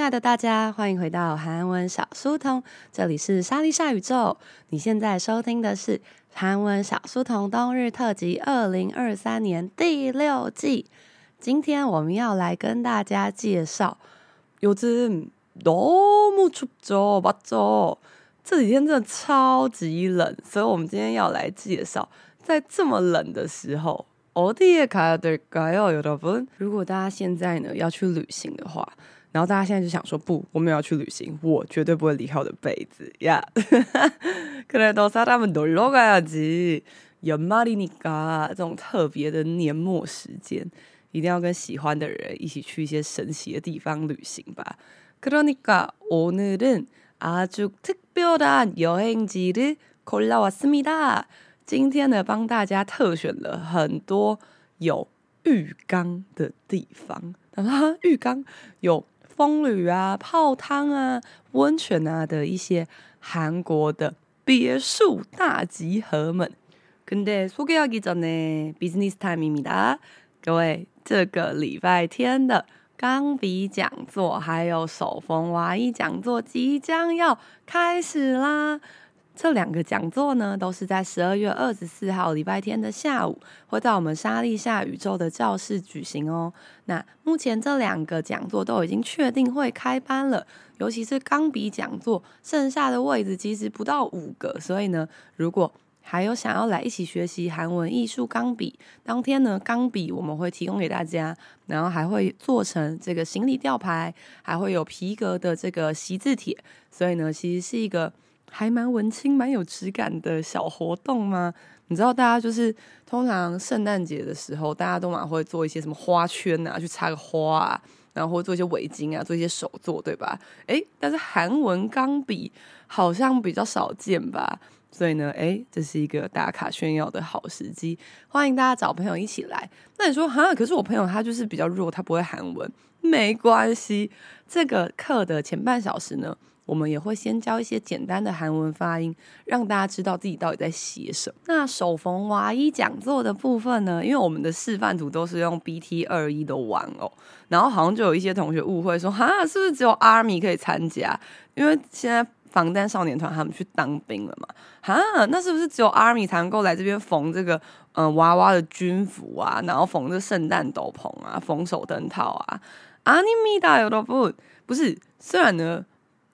Hello，亲爱的大家，欢迎回到韩文小书童，这里是莎莉莎宇宙。你现在收听的是韩文小书童冬日特辑二零二三年第六季。今天我们要来跟大家介绍，요즘너무춥죠맞죠？这几天真的超级冷，所以我们今天要来介绍，在这么冷的时候。어디에가야될까요여러분？如果大家现在呢要去旅行的话， 然后大家现在就想说不，我没有要去旅行，我绝对不会离开我的被子呀。그래도사람은놀러가야지연말이니까这种特别的年末时间，一定要跟喜欢的人一起去一些神奇的地方旅行吧。그러니까오늘은아주특별한여행지를골라왔습니다。今天呢，帮大家特选了很多有浴缸的地方。然后浴缸有 风吕啊、泡汤啊、温泉啊的一些韩国的别墅大集合们。근데소개하기전에비즈니스타임입니다。各位，这个礼拜天的钢笔讲座还有手缝娃衣讲座即将要开始啦！ 这两个讲座呢，都是在十二月二十四号礼拜天的下午，会在我们莎莉夏宇宙的教室举行哦。那目前这两个讲座都已经确定会开班了，尤其是钢笔讲座，剩下的位置其实不到五个，所以呢，如果还有想要来一起学习韩文艺术钢笔，当天呢，钢笔我们会提供给大家，然后还会做成这个行李吊牌，还会有皮革的这个习字帖，所以呢，其实是一个。还蛮文青、蛮有质感的小活动吗？你知道，大家就是通常圣诞节的时候，大家都蛮会做一些什么花圈啊，去插个花啊，然后做一些围巾啊，做一些手作，对吧？诶，但是韩文钢笔好像比较少见吧？所以呢，诶，这是一个打卡炫耀的好时机，欢迎大家找朋友一起来。那你说哈，可是我朋友他就是比较弱，他不会韩文，没关系，这个课的前半小时呢。我们也会先教一些简单的韩文发音，让大家知道自己到底在写什么。那手缝娃衣讲座的部分呢？因为我们的示范图都是用 BT 二一的玩偶，然后好像就有一些同学误会说，哈，是不是只有 Army 可以参加？因为现在防弹少年团他们去当兵了嘛，哈，那是不是只有 Army 才能够来这边缝这个嗯、娃娃的军服啊，然后缝这圣诞斗篷啊，缝手灯套啊？阿尼米大有的不不是，虽然呢。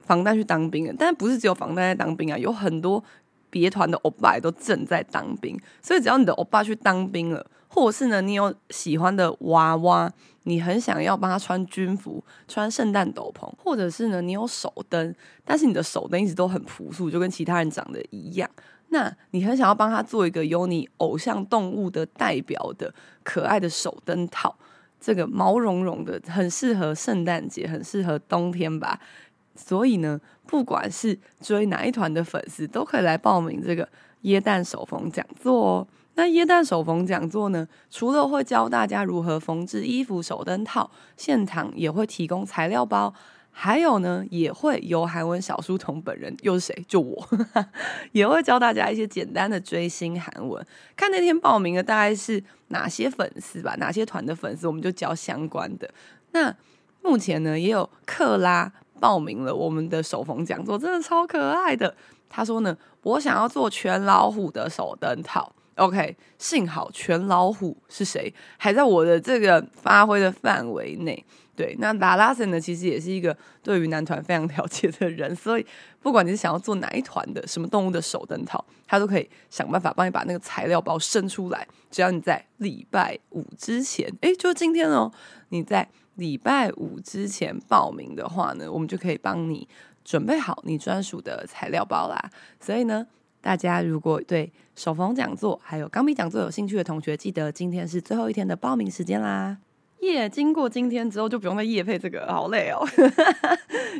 防弹去当兵了，但不是只有防弹在当兵啊，有很多别团的欧巴都正在当兵，所以只要你的欧巴去当兵了，或者是呢，你有喜欢的娃娃，你很想要帮他穿军服、穿圣诞斗篷，或者是呢，你有手灯，但是你的手灯一直都很朴素，就跟其他人长得一样，那你很想要帮他做一个有你偶像动物的代表的可爱的手灯套，这个毛茸茸的，很适合圣诞节，很适合冬天吧。所以呢，不管是追哪一团的粉丝，都可以来报名这个耶诞手缝讲座哦。那耶诞手缝讲座呢，除了会教大家如何缝制衣服、手灯套，现场也会提供材料包，还有呢，也会由韩文小书童本人又是谁？就我，也会教大家一些简单的追星韩文。看那天报名的大概是哪些粉丝吧，哪些团的粉丝，我们就教相关的。那目前呢，也有克拉。报名了我们的手缝讲座，真的超可爱的。他说呢，我想要做全老虎的手灯套。OK，幸好全老虎是谁还在我的这个发挥的范围内。对，那达拉森呢，其实也是一个对于男团非常了解的人，所以不管你是想要做哪一团的什么动物的手灯套，他都可以想办法帮你把那个材料包生出来。只要你在礼拜五之前，诶，就今天哦，你在。礼拜五之前报名的话呢，我们就可以帮你准备好你专属的材料包啦。所以呢，大家如果对手缝讲座还有钢笔讲座有兴趣的同学，记得今天是最后一天的报名时间啦。耶、yeah，经过今天之后就不用再业配这个，好累哦。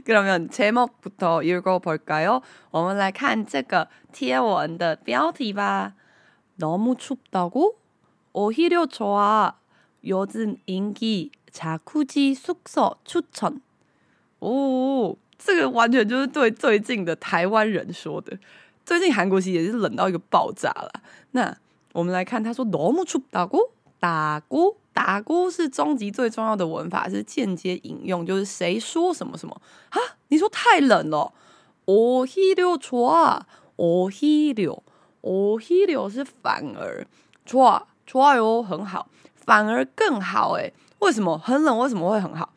그러면제목부터읽어볼까요？我们来看这个贴文的标题吧。너무춥다고오히려좋아요즘인기 查库基宿舍出城哦，这个完全就是对最近的台湾人说的。最近韩国其实也是冷到一个爆炸了。那我们来看，他说너무춥다고 打鼓，打鼓是中级最重要的文法，是间接引用，就是谁说什么什么啊？你说太冷了，오히려좋아，오히려，오히려是反而，좋아좋아요很好，反而更好诶， 为什么很冷？为什么会很好？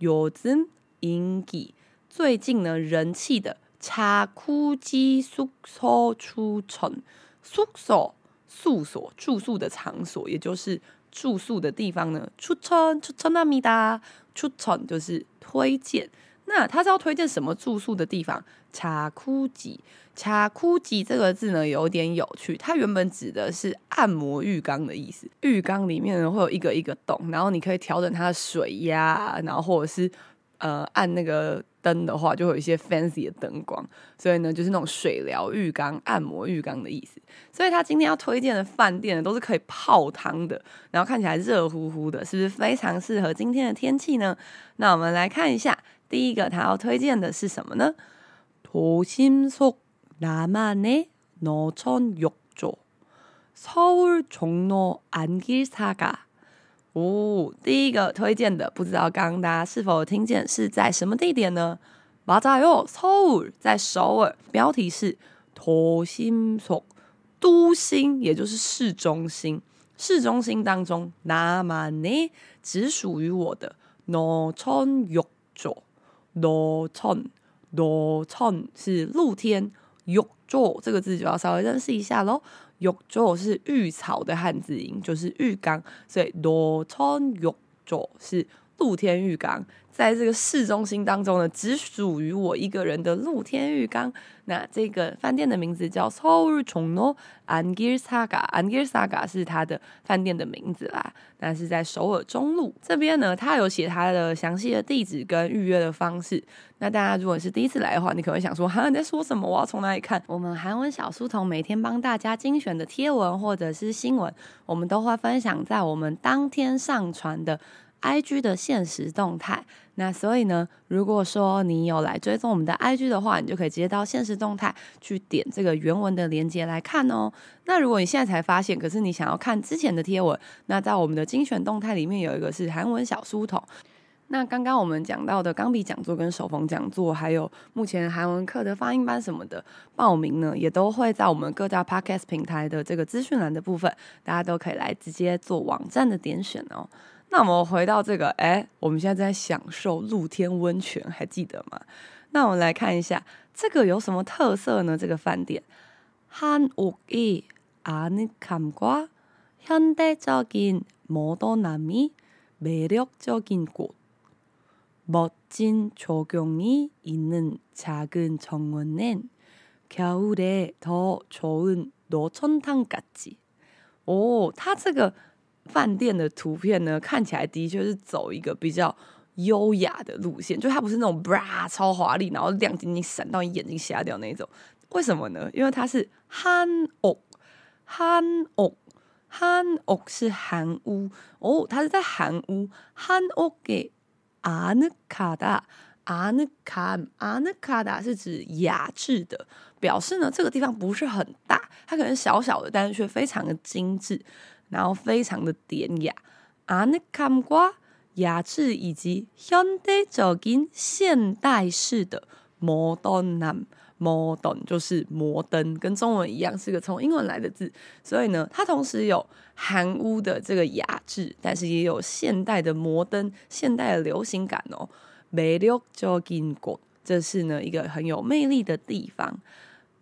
요즘인기最近呢人气的자쿠지숙소추천，宿舍宿所住宿的场所，也就是住宿的地方呢。추천추천합니다，추천就是推荐。 那他是要推荐什么住宿的地方？茶枯吉，茶枯吉这个字呢有点有趣，它原本指的是按摩浴缸的意思。浴缸里面呢会有一个一个洞，然后你可以调整它的水压，然后或者是呃按那个灯的话，就会有一些 fancy 的灯光。所以呢，就是那种水疗浴缸、按摩浴缸的意思。所以他今天要推荐的饭店呢，都是可以泡汤的，然后看起来热乎乎的，是不是非常适合今天的天气呢？那我们来看一下。第一个他要推荐的是什么呢？도심속나만의노천욕조서울종로안길사가哦，第一个推荐的，不知道刚刚大家是否听见是在什么地点呢？맞아요，首尔，在首尔。标题是도심 속，都心，也就是市中心。市中心当中，나만의只属于我的。노천욕조 노천 노천是露天。욕조这个字就要稍微认识一下喽。浴座是浴槽的汉字音，就是浴缸，所以노천浴座是露天浴缸。 在这个市中心当中呢，只属于我一个人的露天浴缸。那这个饭店的名字叫 s o u l c h o n o Angersaga。Angersaga 是它的饭店的名字啦。那是在首尔中路这边呢，它有写它的详细的地址跟预约的方式。那大家如果是第一次来的话，你可能会想说，哈，你在说什么？我要从哪里看？我们韩文小书童每天帮大家精选的贴文或者是新闻，我们都会分享在我们当天上传的 IG 的现实动态，那所以呢，如果说你有来追踪我们的 IG 的话，你就可以直接到现实动态去点这个原文的链接来看哦。那如果你现在才发现，可是你想要看之前的贴文，那在我们的精选动态里面有一个是韩文小书童。那刚刚我们讲到的钢笔讲座跟手缝讲座，还有目前韩文课的发音班什么的报名呢，也都会在我们各大 Podcast 平台的这个资讯栏的部分，大家都可以来直接做网站的点选哦。那我们回到这个，哎，我们现在在享受露天温泉，还记得吗？那我们来看一下这个有什么特色呢？这个饭店，한옥이아늑함과현대적인모던함이매력적인 곳，멋진조경이있는작은정원엔겨울에더좋은노천탕같이。哦，它这个。 饭店的图片呢，看起来的确是走一个比较优雅的路线，就它不是那种 bra 超华丽，然后亮晶晶闪到你眼睛瞎掉那种。为什么呢？因为它是韩屋，韩屋，韩屋是韩屋哦，它是在韩屋。韩屋给阿努卡达，阿努卡，阿努卡达是指雅致的，表示呢这个地方不是很大，它可能小小的，但是却非常的精致。然后非常的典雅，아늑함과雅致以及현대적인现代式的摩登男摩登就是摩登，跟中文一样是个从英文来的字，所以呢，它同时有韩屋的这个雅致，但是也有现代的摩登、现代的流行感哦。매력적인 곳，这是呢一个很有魅力的地方。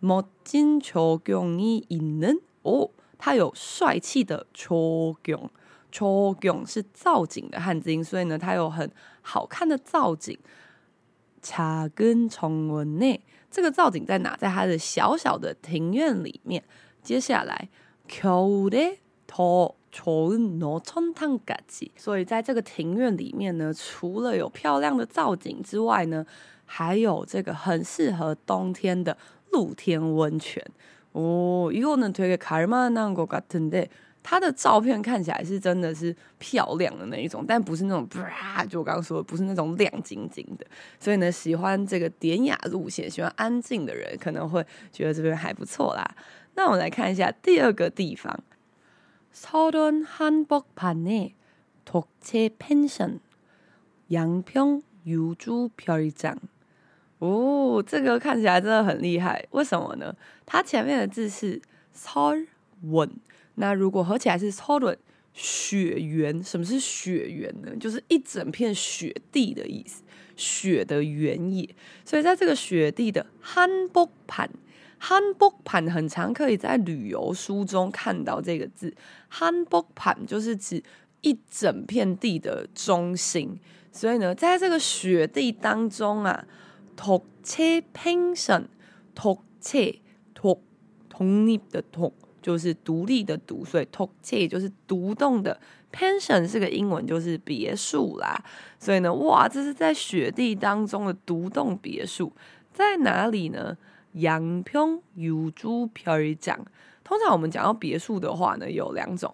멋진조경이있는哦。 它有帅气的초 경， 초경是造景的汉字音，所以呢，它有很好看的造景。차根청文内，这个造景在哪？在它的小小的庭院里面。接下来，겨울에더좋은노천탕까 지， 所以在这个庭院里面呢，除了有漂亮的造景之外呢，还有这个很适合冬天的露天温泉。哦，以后呢，推给卡尔曼那个같은 데， 他的照片看起来是真的是漂亮的那一种，但不是那种，就我刚刚说的，不是那种亮晶晶的。所以呢，喜欢这个典雅路线、喜欢安静的人，可能会觉得这边还不错啦。那我们来看一下第二个地方， 서른 한복판에 독채 펜션 양평 유주 별장。 哦，这个看起来真的很厉害，为什么呢？它前面的字是 s o r o n 那如果合起来是 s o r o n 雪原，什么是雪原呢？就是一整片雪地的意思，雪的原野。所以在这个雪地的 hanbok 盘，hanbok 盘很常可以在旅游书中看到这个字，hanbok 盘就是指一整片地的中心。所以呢，在这个雪地当中啊，독채펜션，독채独독립的독就是独立的独，所以독채就是独栋的，pension 是个英文，就是别墅啦。所以呢，哇，这是在雪地当中的独栋别墅，在哪里呢？阳平有珠별장，通常我们讲到别墅的话呢，有两种。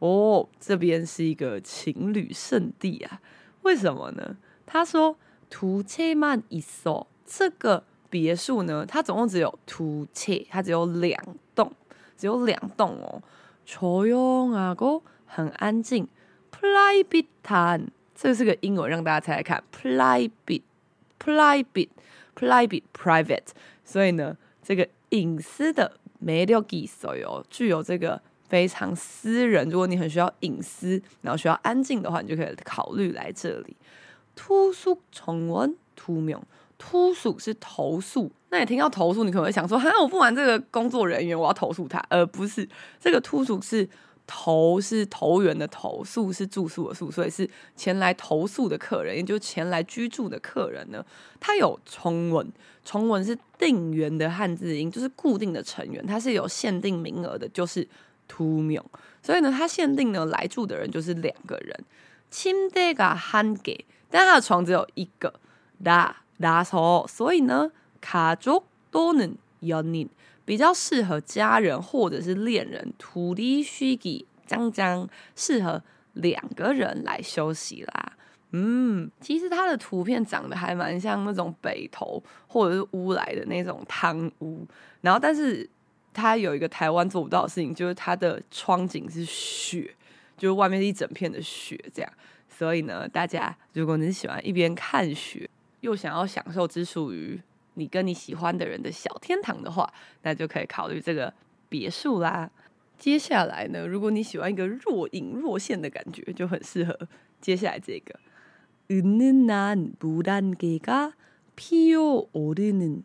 哦，这边是一个情侣圣地啊？为什么呢？他说두채만있어，这个别墅呢，它总共只有두 채，它只有两栋，只有两栋哦。조용하고很安静。프라이빗한，这是个英文，让大家猜猜看。프라이빗，프라이빗，프라이빗，private。所以呢，这个。隐私的매력이있어요，具有这个 非常私人。如果你很需要隐私，然后需要安静的话，你就可以考虑来这里。투숙정원두명，투숙是投诉。那你听到投诉，你可能会想说：哈，我不玩这个工作人员，我要投诉他。而不是这个투숙是。投是投缘的投，宿是住宿的宿，所以是前来投宿的客人，也就是前来居住的客人呢。他有重文，重文是定员的汉字音，就是固定的成员，它是有限定名额的，就是 투명。所以呢，他限定呢来住的人就是两个人。침대가한 개， 但他的床只有一个。라라서，所以呢，가족또는연인。比较适合家人或者是恋人，土地虚拟将将适合两个人来休息啦。嗯，其实它的图片长得还蛮像那种北投或者是乌来的那种汤屋，然后但是 它有一个台湾做不到的事情，就是它的窗景是雪，就是外面是一整片的雪这样。所以呢，大家如果你喜欢一边看雪，又想要享受只属于你跟你喜欢的人的小天堂的话，那就可以考虑这个别墅啦。接下来呢，如果你喜欢一个若隐若现的感觉，就很适合接下来这个。은은한물안개가피어오르는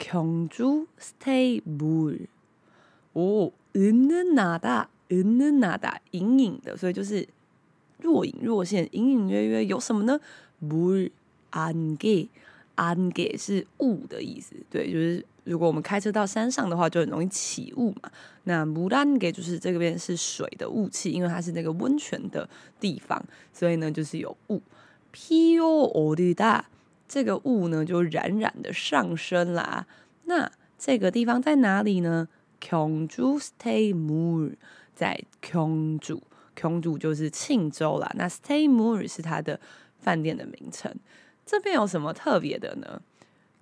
경주스테이몰哦，은은하다은은하다隐隐的，所以就是若隐若现，隐隐约约有什么呢？물안개。安给是雾的意思，对，就是如果我们开车到山上的话，就很容易起雾嘛。那木兰给就是这边是水的雾气，因为它是那个温泉的地方，所以呢就是有雾。피어오르다， 这个雾呢就冉冉的上升啦。那这个地方在哪里呢？경주스테이몰在경주，경주就是庆州啦。那 stay more 是它的饭店的名称。这边有什么特别的呢？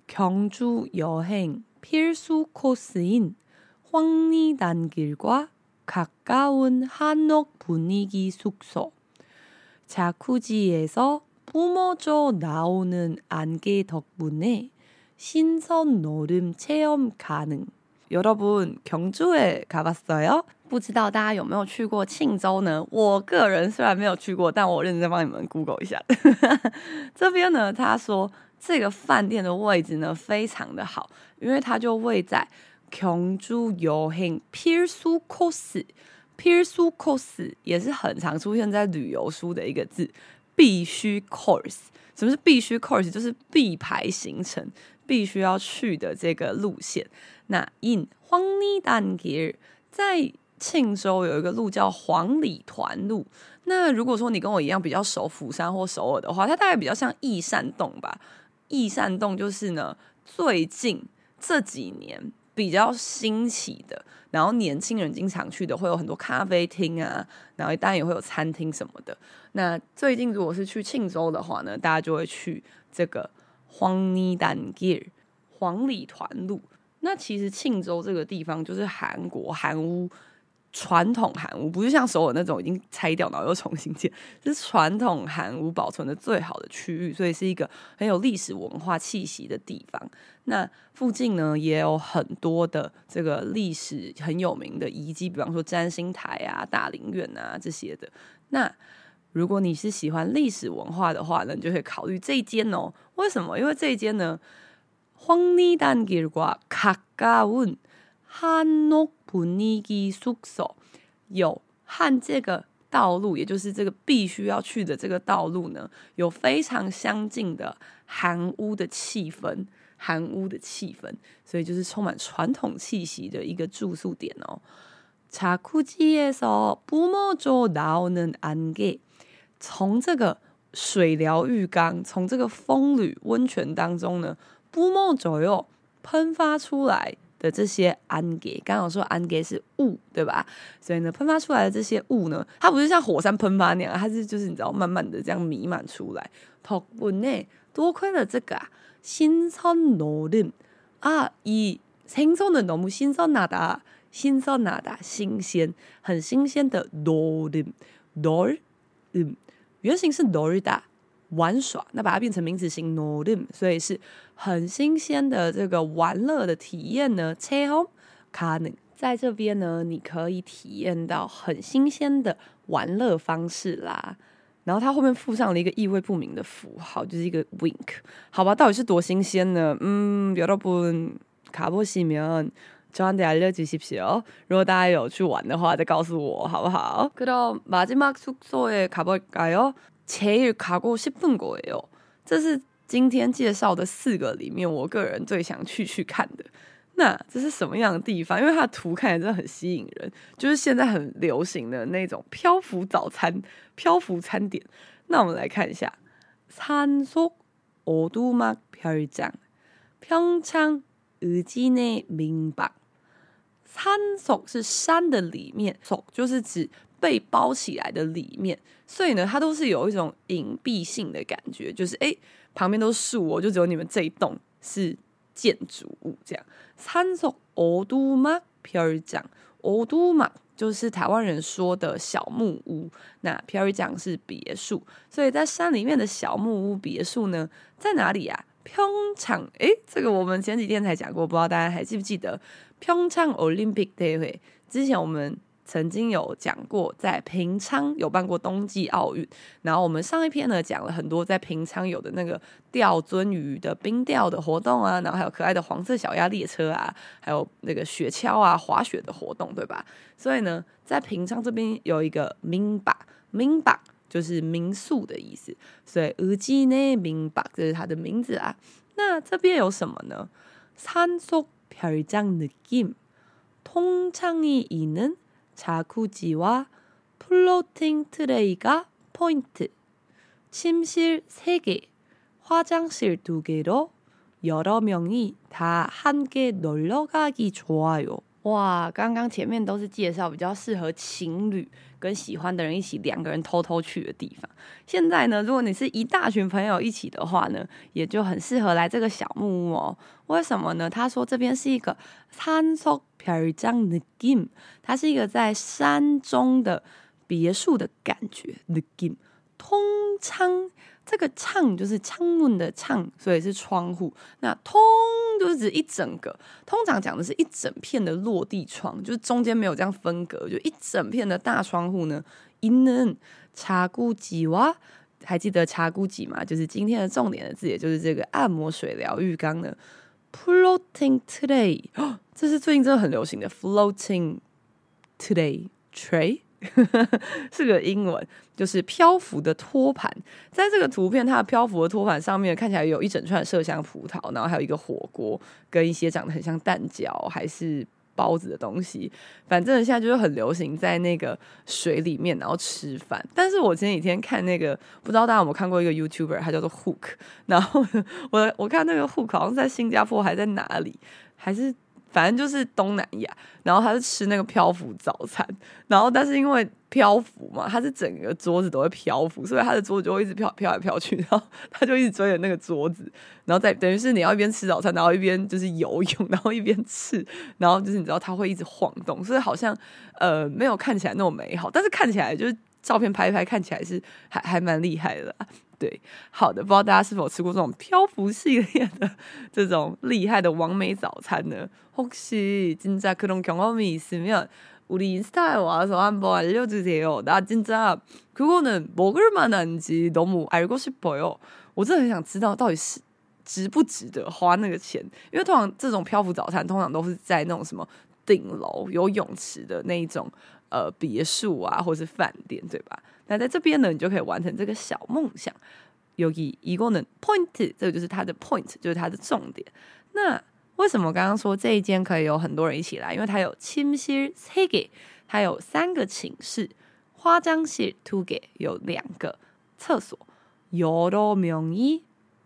경주여행필수코스인황리단길과가까운한옥분위기숙소자쿠지에서 뿜어져나오는안개덕분에신선노름체험가능여러분경주에가봤어요不知道大家有没有去过庆州呢？我个人虽然没有去过，但我认真帮你们 Google 一下。这边呢，他说这个饭店的位置呢非常的好，因为它就位在경주여행필수코스，필수코스也是很常出现在旅游书的一个字， 必须 course。什么是必须 course？就是必排行程，必须要去的这个路线。那 in 黄泥丹吉尔在庆州有一个路叫黄里团路。那如果说你跟我一样比较熟釜山或首尔的话，它大概比较像易善洞吧。易善洞就是呢，最近这几年比较新奇的，然后年轻人经常去的，会有很多咖啡厅啊，然后当然也会有餐厅什么的。那最近如果是去庆州的话呢，大家就会去这个黄泥丹街、黄里团路。那其实庆州这个地方就是韩国韩屋。传统韩屋不是像首尔那种已经拆掉然后又重新建，是传统韩屋保存的最好的区域，所以是一个很有历史文化气息的地方。那附近呢也有很多的这个历史很有名的遗迹，比方说占星台啊、大林院啊这些的。那如果你是喜欢历史文化的话呢，你就可以考虑这一间哦。为什么？因为这一间呢，黄里团길과가까운 한옥 분위기 숙소有和这个道路，也就是这个必须要去的这个道路呢，有非常相近的韩屋的气氛，韩屋的气氛，所以就是充满传统气息的一个住宿点哦。자쿠지에서뿜어져나오는안개，从这个水疗浴缸，从这个风吕温泉当中呢，뿜어져요，喷发出来。 的这些安给，刚刚我说安给是雾，对吧？所以呢，喷发出来的这些雾呢，它不是像火山喷发那样，它是就是你知道，慢慢的这样弥漫出来。덕분에多亏了这个啊，新鲜노름啊，이생선은너무신선하다，신선하다，新鲜，很新鲜的노름노름原型是노르다。 玩耍，那把它变成名词型 노름，所以是很新鲜的这个玩乐的体验呢。체험가능，在这边呢，你可以体验到很新鲜的玩乐方式啦。然后它后面附上了一个意味不明的符号，就是一个 wink。好吧，到底是多新鲜呢？嗯，여러분가보시면저한테알려주십시오。如果大家有去玩的话，再告诉我好不好？그럼마지막숙소에가볼까요？ 제일가고싶은거예요。这是今天介绍的四个里面，我个人最想去去看的。那这是什么样的地方？因为它的图看起来真的很吸引人，就是现在很流行的那种漂浮早餐、漂浮餐点。那我们来看一下，산속오두막별장평창의진의민박。산속是山的里面，속就是指。 被包起来的里面，所以呢，它都是有一种隐蔽性的感觉，就是哎，旁边都是树哦，就只有你们这一栋是建筑物这样。산속오두막별장，오두막就是台湾人说的小木屋，那별장是别墅，所以在山里面的小木屋别墅呢，在哪里呀？평창，哎，这个我们前几天才讲过，不知道大家还记不记得？평창올림픽대회之前我们。 曾经有讲过，在平昌有办过冬季奥运。然后我们上一篇呢讲了很多在平昌有的那个钓鱒鱼的冰钓的活动啊，然后还有可爱的黄色小鸭列车啊，还有那个雪橇啊滑雪的活动，对吧？所以呢，在平昌这边有一个民宿，民宿就是民宿的意思。所以의진의민박这是它的名字啊。那这边有什么呢？산속별장느낌통창이있는 자쿠지와 플로팅 트레이가 포인트. 침실 3개, 화장실 2개로 여러 명이 다 함께 놀러 가기 좋아요. 哇，刚刚前面都是介绍比较适合情侣跟喜欢的人一起两个人偷偷去的地方。现在呢，如果你是一大群朋友一起的话呢，也就很适合来这个小木屋哦。为什么呢？他说这边是一个산속별장느낌，它是一个在山中的别墅的感觉。느낌통창 这个창就是창문的창，所以是窗户。那通就是指一整个，通常讲的是一整片的落地窗，就是中间没有这样分隔，就一整片的大窗户呢。있는자쿠지와还记得자쿠지吗？就是今天的重点的字，也就是这个按摩水疗浴缸呢。Floating tray，这是最近真的很流行的 floating tray tray。 是个英文，就是漂浮的托盘。在这个图片，它的漂浮的托盘上面看起来有一整串麝香葡萄，然后还有一个火锅，跟一些长得很像蛋饺还是包子的东西。反正现在就是很流行在那个水里面然后吃饭。但是我前几天看那个，不知道大家有没有看过一个 YouTuber，他叫做 Hook。然后 我我看那个 Hook 好像在新加坡还在哪里，还是。反正就是东南亚，然后他是吃那个漂浮早餐，然后但是因为漂浮嘛，他是整个桌子都会漂浮，所以他的桌子就会一直飘飘来飘去，然后他就一直追着那个桌子，然后再等于是你要一边吃早餐，然后一边就是游泳，然后一边吃，然后就是你知道他会一直晃动，所以好像呃没有看起来那么美好，但是看起来就是照片拍一拍，看起来是还还蛮厉害的啦。对，好的，不知道大家是否吃过这种漂浮系列的这种厉害的完美早餐呢？혹시진짜그런경험이있으면우리인스타에와서한번알려주세요나진짜그거는먹을만한지너무알고싶어요我真的很想知道到底是值不值得花那个钱，因为通常这种漂浮早餐通常都是在那种什么顶楼有泳池的那一种呃别墅啊，或是饭店，对吧？ 那在这边呢，你就可以完成这个小梦想。有一一个呢，point，这个就是它的 point，就是它的重点。那为什么我刚刚说这一间可以有很多人一起来？因为它有寝室세 개，它有三个寝室；화장실두 개，有两个厕所；여러명이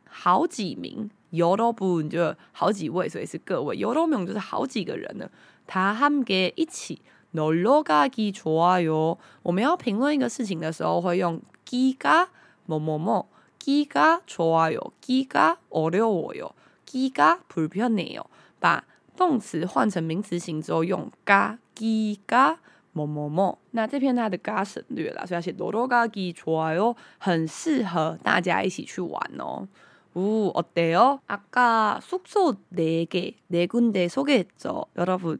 好几名，여러분就好几位，所以是各位。여러명就是好几个人呢，다함께一起。 놀러가기좋아요。我们要评论一个事情的时候，会用기가뭐뭐뭐，기가좋아요，기가어려워요，기가불편해요。把动词换成名词型之后，用가 기가 뭐뭐뭐。那这篇它的가省略了，所以要写놀러가기좋아요，很适合大家一起去玩哦。呜，어때요아까숙소네개네군데소개했죠여러분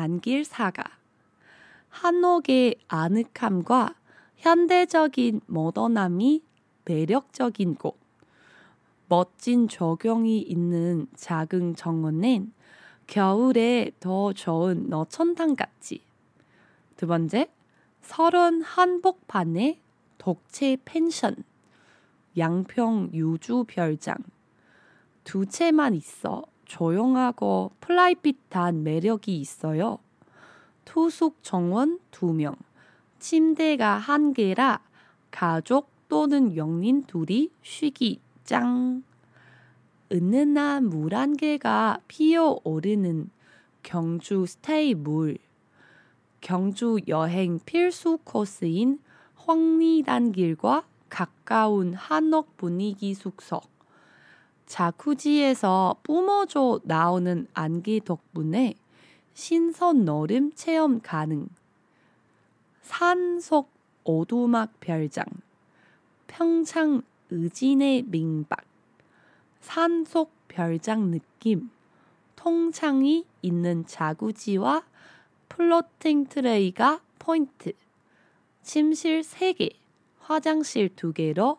안길 사가 한옥의 아늑함과 현대적인 모던함이 매력적인 곳. 멋진 조경이 있는 작은 정원은 겨울에 더 좋은 너천탕 같지. 두 번째, 서른 한복판의 독채 펜션. 양평 유주 별장. 두 채만 있어 조용하고 프라이빗한 매력이 있어요. 투숙 정원 2명, 침대가 한 개라 가족 또는 영린 둘이 쉬기 짱. 은은한 물 한 개가 피어 오르는 경주 스테이 물. 경주 여행 필수 코스인 황리단 길과 가까운 한옥 분위기 숙소. 자쿠지에서 뿜어져 나오는 안개 덕분에 신선 너름 체험 가능. 산속 오두막 별장. 평창 의진의 민박. 산속 별장 느낌. 통창이 있는 자구지와 플로팅 트레이가 포인트. 침실 3개, 화장실 2개로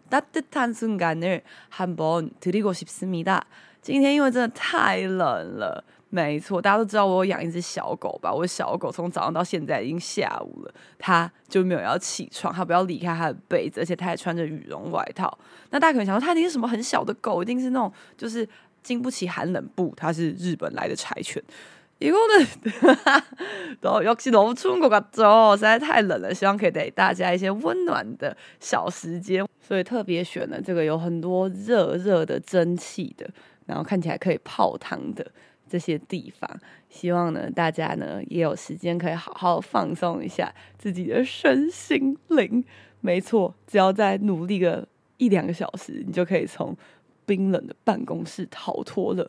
따뜻한순간을한번드리고싶습니다今天因为真的太冷了。没错，大家都知道我有养一只小狗吧？我的小狗从早上到现在已经下午了，它就没有要起床，它不要离开它的被子，而且它还穿着羽绒外套。那大家可能想说，它一定是什么很小的狗，一定是那种就是经不起寒冷。不，它是日本来的柴犬。 이거는都역시너무추운것같죠？实在太冷了，希望可以给大家一些温暖的小时间，所以特别选了这个有很多热热的蒸汽的，然后看起来可以泡汤的。 这些地方。希望呢，大家呢也有时间可以好好放松一下自己的身心灵。没错，只要再努力个一两个小时，你就可以从冰冷的办公室逃脱了。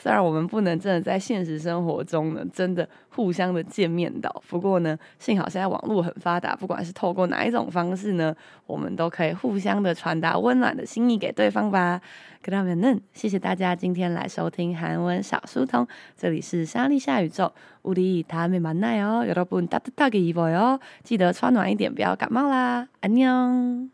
虽然我们不能真的在现实生活中呢，真的互相的见面到，不过呢，幸好现在网络很发达，不管是透过哪一种方式呢，我们都可以互相的传达温暖的心意给对方吧。그러면은，谢谢大家今天来收听韩文小书童，这里是莎莉夏宇宙，우리다음에만나요여러분따뜻하게입어요记得穿暖一点，不要感冒啦，安녕